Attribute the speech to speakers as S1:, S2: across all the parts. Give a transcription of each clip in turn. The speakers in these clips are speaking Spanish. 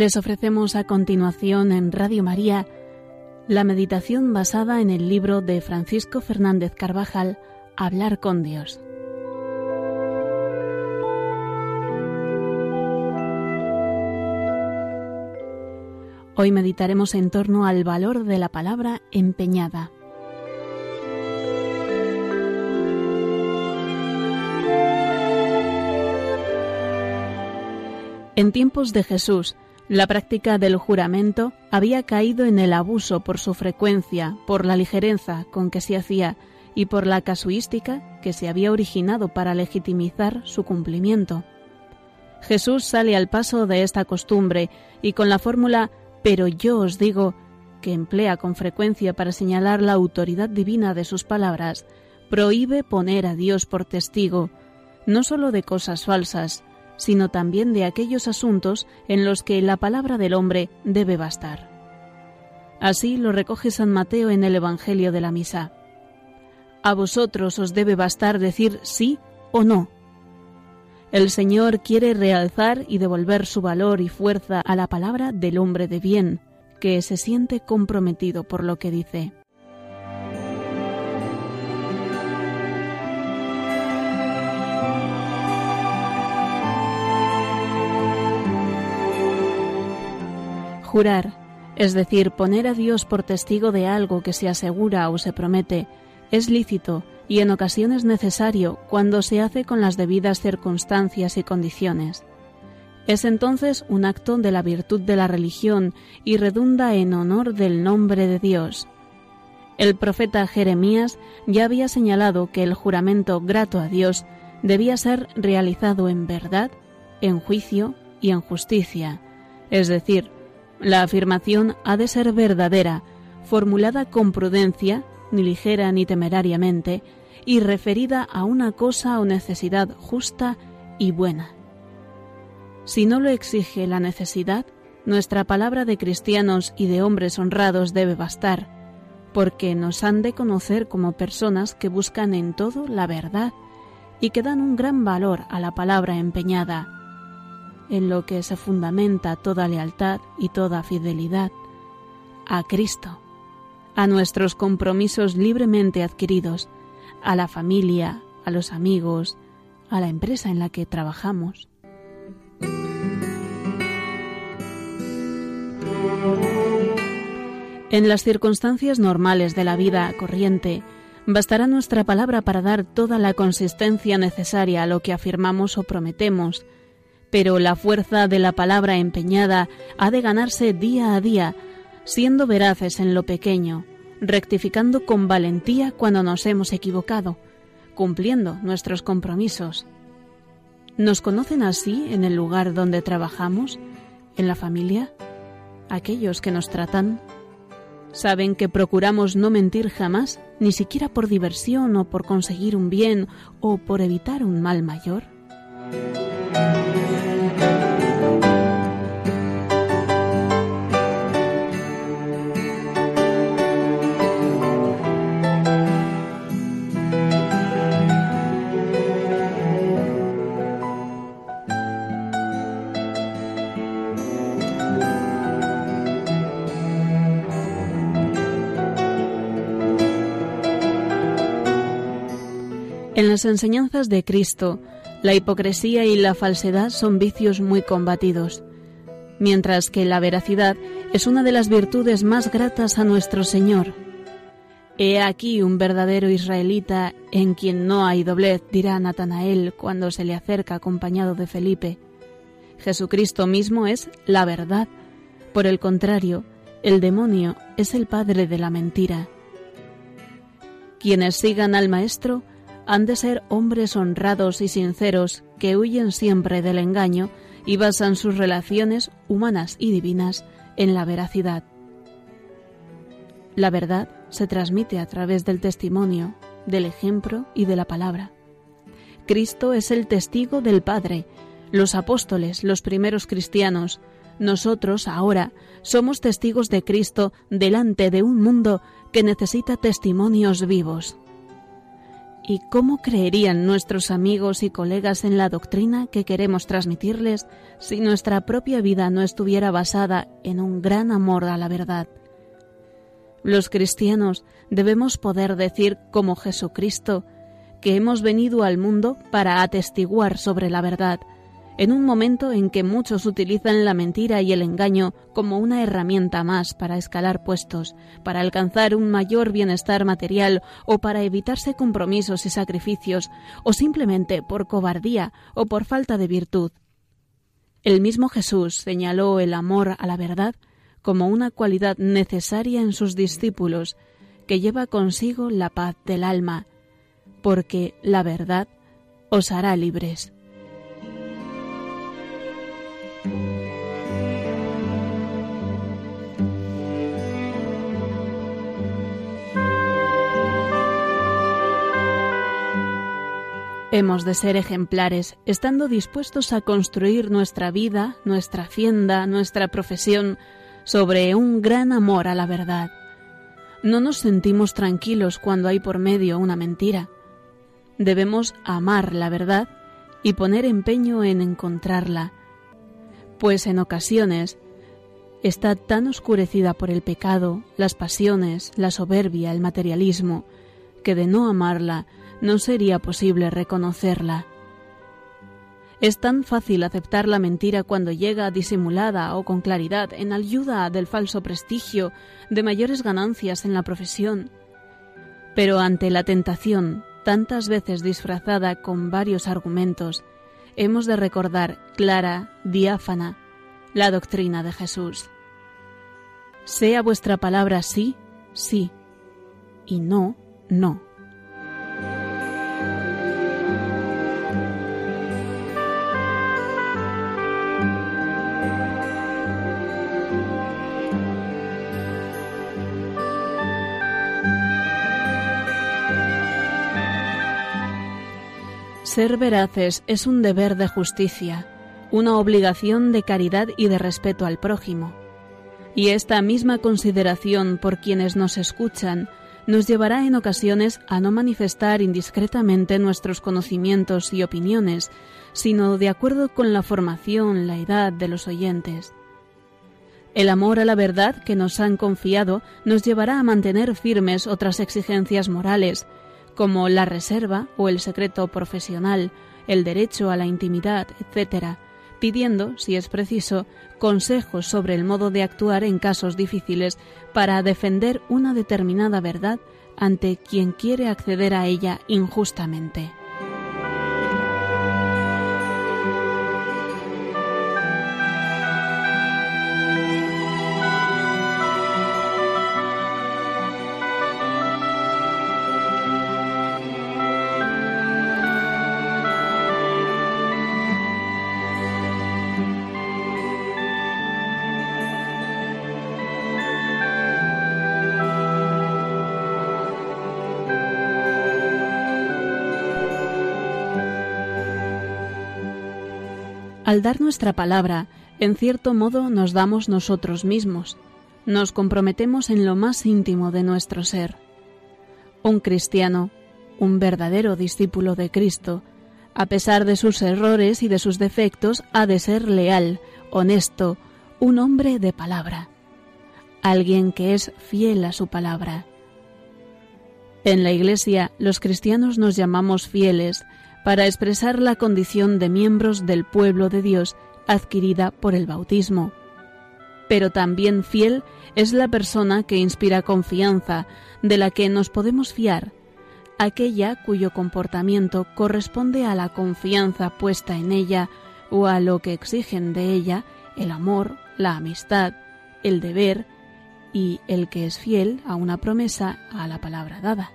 S1: Les ofrecemos a continuación en Radio María la meditación basada en el libro de Francisco Fernández Carvajal, Hablar con Dios. Hoy meditaremos en torno al valor de la palabra empeñada. En tiempos de Jesús, la práctica del juramento había caído en el abuso por su frecuencia, por la ligereza con que se hacía y por la casuística que se había originado para legitimizar su cumplimiento. Jesús sale al paso de esta costumbre y con la fórmula pero yo os digo, que emplea con frecuencia para señalar la autoridad divina de sus palabras, prohíbe poner a Dios por testigo, no sólo de cosas falsas, sino también de aquellos asuntos en los que la palabra del hombre debe bastar. Así lo recoge San Mateo en el Evangelio de la Misa. A vosotros os debe bastar decir sí o no. El Señor quiere realzar y devolver su valor y fuerza a la palabra del hombre de bien, que se siente comprometido por lo que dice. Jurar, es decir, poner a Dios por testigo de algo que se asegura o se promete, es lícito y en ocasiones necesario cuando se hace con las debidas circunstancias y condiciones. Es entonces un acto de la virtud de la religión y redunda en honor del nombre de Dios. El profeta Jeremías ya había señalado que el juramento grato a Dios debía ser realizado en verdad, en juicio y en justicia, es decir, la afirmación ha de ser verdadera, formulada con prudencia, ni ligera ni temerariamente, y referida a una cosa o necesidad justa y buena. Si no lo exige la necesidad, nuestra palabra de cristianos y de hombres honrados debe bastar, porque nos han de conocer como personas que buscan en todo la verdad y que dan un gran valor a la palabra empeñada, en lo que se fundamenta toda lealtad y toda fidelidad, a Cristo, a nuestros compromisos libremente adquiridos, a la familia, a los amigos, a la empresa en la que trabajamos. En las circunstancias normales de la vida corriente, bastará nuestra palabra para dar toda la consistencia necesaria a lo que afirmamos o prometemos, pero la fuerza de la palabra empeñada ha de ganarse día a día, siendo veraces en lo pequeño, rectificando con valentía cuando nos hemos equivocado, cumpliendo nuestros compromisos. ¿Nos conocen así en el lugar donde trabajamos, en la familia? Aquellos que nos tratan. ¿Saben que procuramos no mentir jamás, ni siquiera por diversión o por conseguir un bien o por evitar un mal mayor? En las enseñanzas de Cristo, la hipocresía y la falsedad son vicios muy combatidos, mientras que la veracidad es una de las virtudes más gratas a nuestro Señor. He aquí un verdadero israelita en quien no hay doblez, dirá Natanael cuando se le acerca acompañado de Felipe. Jesucristo mismo es la verdad. Por el contrario, el demonio es el padre de la mentira. Quienes sigan al Maestro han de ser hombres honrados y sinceros que huyen siempre del engaño y basan sus relaciones humanas y divinas en la veracidad. La verdad se transmite a través del testimonio, del ejemplo y de la palabra. Cristo es el testigo del Padre, los apóstoles, los primeros cristianos, nosotros ahora somos testigos de Cristo delante de un mundo que necesita testimonios vivos. ¿Y cómo creerían nuestros amigos y colegas en la doctrina que queremos transmitirles si nuestra propia vida no estuviera basada en un gran amor a la verdad? Los cristianos debemos poder decir como Jesucristo que hemos venido al mundo para atestiguar sobre la verdad, en un momento en que muchos utilizan la mentira y el engaño como una herramienta más para escalar puestos, para alcanzar un mayor bienestar material o para evitarse compromisos y sacrificios, o simplemente por cobardía o por falta de virtud. El mismo Jesús señaló el amor a la verdad como una cualidad necesaria en sus discípulos, que lleva consigo la paz del alma, porque la verdad os hará libres. Hemos de ser ejemplares, estando dispuestos a construir nuestra vida, nuestra hacienda, nuestra profesión, sobre un gran amor a la verdad. No nos sentimos tranquilos cuando hay por medio una mentira. Debemos amar la verdad y poner empeño en encontrarla, pues en ocasiones está tan oscurecida por el pecado, las pasiones, la soberbia, el materialismo, que de no amarla no sería posible reconocerla. Es tan fácil aceptar la mentira cuando llega disimulada o con claridad en ayuda del falso prestigio, de mayores ganancias en la profesión. Pero ante la tentación, tantas veces disfrazada con varios argumentos, hemos de recordar clara, diáfana, la doctrina de Jesús. Sea vuestra palabra sí, sí, y no, no. Ser veraces es un deber de justicia, una obligación de caridad y de respeto al prójimo. Y esta misma consideración por quienes nos escuchan nos llevará en ocasiones a no manifestar indiscretamente nuestros conocimientos y opiniones, sino de acuerdo con la formación, la edad de los oyentes. El amor a la verdad que nos han confiado nos llevará a mantener firmes otras exigencias morales, como la reserva o el secreto profesional, el derecho a la intimidad, etc., pidiendo, si es preciso, consejos sobre el modo de actuar en casos difíciles para defender una determinada verdad ante quien quiere acceder a ella injustamente. Al dar nuestra palabra, en cierto modo nos damos nosotros mismos, nos comprometemos en lo más íntimo de nuestro ser. Un cristiano, un verdadero discípulo de Cristo, a pesar de sus errores y de sus defectos, ha de ser leal, honesto, un hombre de palabra, alguien que es fiel a su palabra. En la Iglesia los cristianos nos llamamos fieles para expresar la condición de miembros del pueblo de Dios adquirida por el bautismo. Pero también fiel es la persona que inspira confianza, de la que nos podemos fiar, aquella cuyo comportamiento corresponde a la confianza puesta en ella o a lo que exigen de ella el amor, la amistad, el deber y el que es fiel a una promesa a la palabra dada.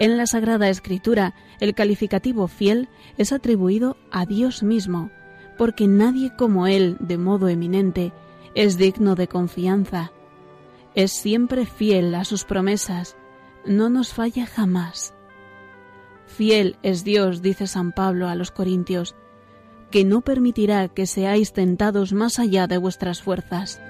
S1: En la Sagrada Escritura, el calificativo fiel es atribuido a Dios mismo, porque nadie como Él, de modo eminente, es digno de confianza. Es siempre fiel a sus promesas, no nos falla jamás. Fiel es Dios, dice San Pablo a los Corintios, que no permitirá que seáis tentados más allá de vuestras fuerzas.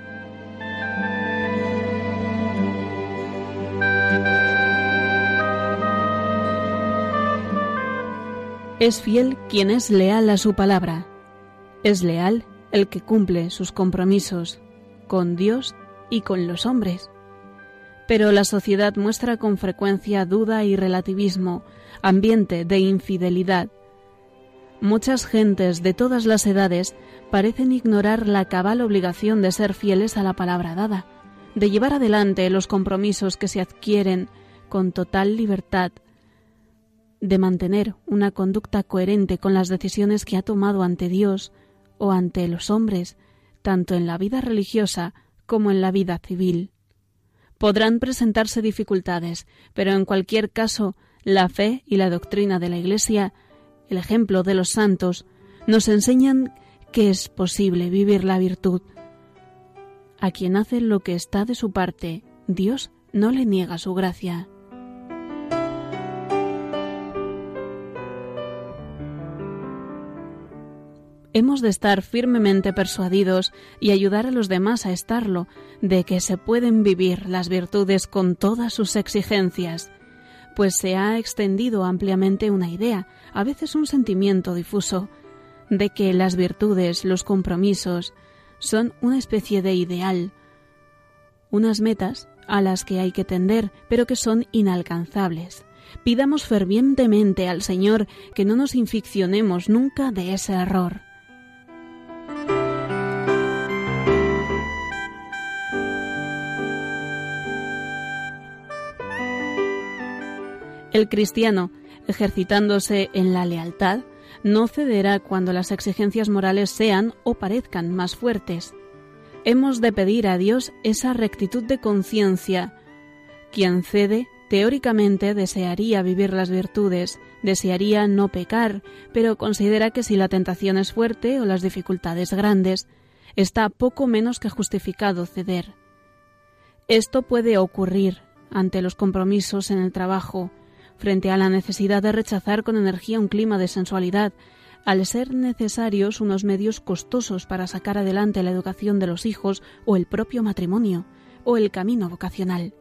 S1: Es fiel quien es leal a su palabra. Es leal el que cumple sus compromisos con Dios y con los hombres. Pero la sociedad muestra con frecuencia duda y relativismo, ambiente de infidelidad. Muchas gentes de todas las edades parecen ignorar la cabal obligación de ser fieles a la palabra dada, de llevar adelante los compromisos que se adquieren con total libertad, de mantener una conducta coherente con las decisiones que ha tomado ante Dios o ante los hombres, tanto en la vida religiosa como en la vida civil. Podrán presentarse dificultades, pero en cualquier caso la fe y la doctrina de la Iglesia, el ejemplo de los santos, nos enseñan que es posible vivir la virtud. A quien hace lo que está de su parte, Dios no le niega su gracia. Hemos de estar firmemente persuadidos y ayudar a los demás a estarlo, de que se pueden vivir las virtudes con todas sus exigencias, pues se ha extendido ampliamente una idea, a veces un sentimiento difuso, de que las virtudes, los compromisos, son una especie de ideal, unas metas a las que hay que tender, pero que son inalcanzables. Pidamos fervientemente al Señor que no nos inficcionemos nunca de ese error. El cristiano, ejercitándose en la lealtad, no cederá cuando las exigencias morales sean o parezcan más fuertes. Hemos de pedir a Dios esa rectitud de conciencia. Quien cede, teóricamente desearía vivir las virtudes, desearía no pecar, pero considera que si la tentación es fuerte o las dificultades grandes, está poco menos que justificado ceder. Esto puede ocurrir ante los compromisos en el trabajo, frente a la necesidad de rechazar con energía un clima de sensualidad, al ser necesarios unos medios costosos para sacar adelante la educación de los hijos o el propio matrimonio o el camino vocacional.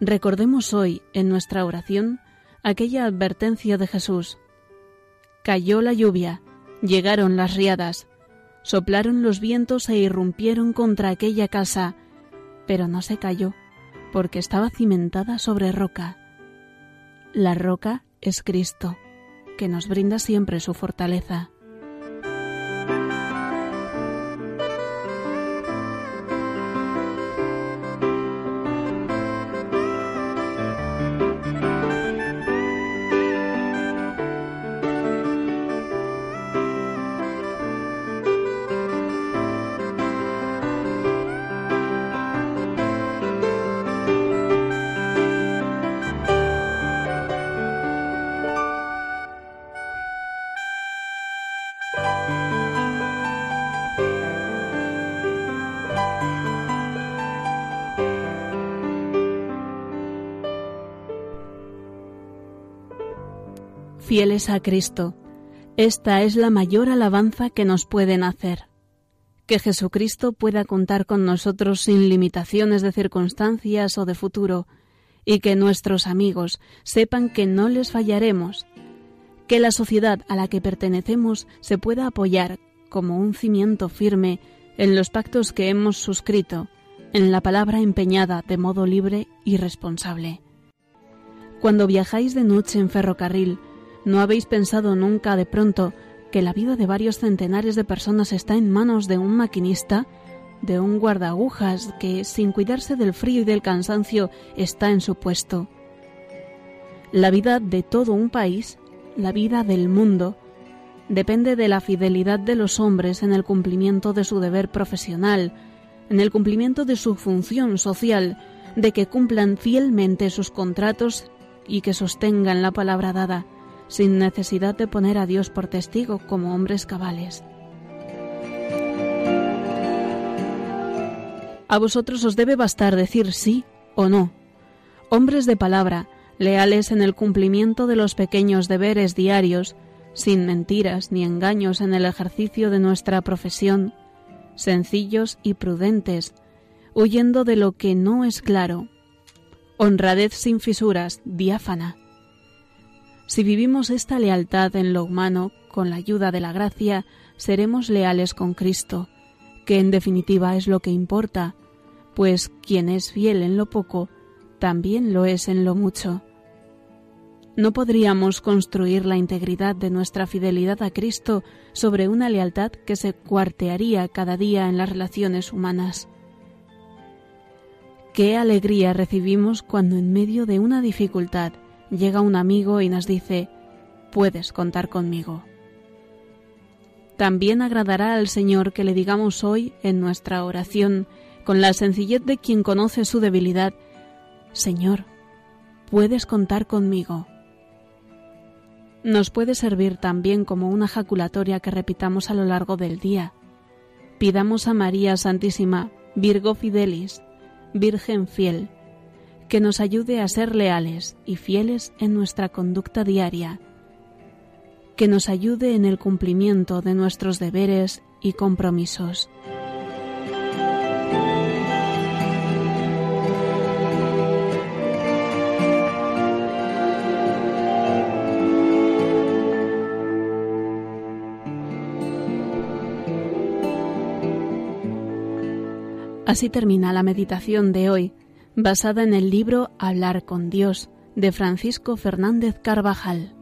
S1: Recordemos hoy en nuestra oración aquella advertencia de Jesús. Cayó la lluvia, llegaron las riadas, soplaron los vientos e irrumpieron contra aquella casa, pero no se cayó, porque estaba cimentada sobre roca. La roca es Cristo, que nos brinda siempre su fortaleza. Fieles a Cristo. Esta es la mayor alabanza que nos pueden hacer. Que Jesucristo pueda contar con nosotros sin limitaciones de circunstancias o de futuro, y que nuestros amigos sepan que no les fallaremos, que la sociedad a la que pertenecemos se pueda apoyar como un cimiento firme en los pactos que hemos suscrito, en la palabra empeñada de modo libre y responsable. Cuando viajáis de noche en ferrocarril, ¿No habéis pensado nunca de pronto que la vida de varios centenares de personas está en manos de un maquinista, de un guardaagujas que, sin cuidarse del frío y del cansancio, está en su puesto? La vida de todo un país, la vida del mundo, depende de la fidelidad de los hombres en el cumplimiento de su deber profesional, en el cumplimiento de su función social, de que cumplan fielmente sus contratos y que sostengan la palabra dada sin necesidad de poner a Dios por testigo como hombres cabales. A vosotros os debe bastar decir sí o no. Hombres de palabra, leales en el cumplimiento de los pequeños deberes diarios, sin mentiras ni engaños en el ejercicio de nuestra profesión, sencillos y prudentes, huyendo de lo que no es claro. Honradez sin fisuras, diáfana, Si vivimos esta lealtad en lo humano, con la ayuda de la gracia, seremos leales con Cristo, que en definitiva es lo que importa, pues quien es fiel en lo poco, también lo es en lo mucho. No podríamos construir la integridad de nuestra fidelidad a Cristo sobre una lealtad que se cuartearía cada día en las relaciones humanas. Qué alegría recibimos cuando en medio de una dificultad llega un amigo y nos dice, puedes contar conmigo. También agradará al Señor que le digamos hoy en nuestra oración, con la sencillez de quien conoce su debilidad, Señor, puedes contar conmigo. Nos puede servir también como una jaculatoria que repitamos a lo largo del día. Pidamos a María Santísima, Virgo Fidelis, Virgen fiel, que nos ayude a ser leales y fieles en nuestra conducta diaria, que nos ayude en el cumplimiento de nuestros deberes y compromisos. Así termina la meditación de hoy, basada en el libro Hablar con Dios de Francisco Fernández Carvajal.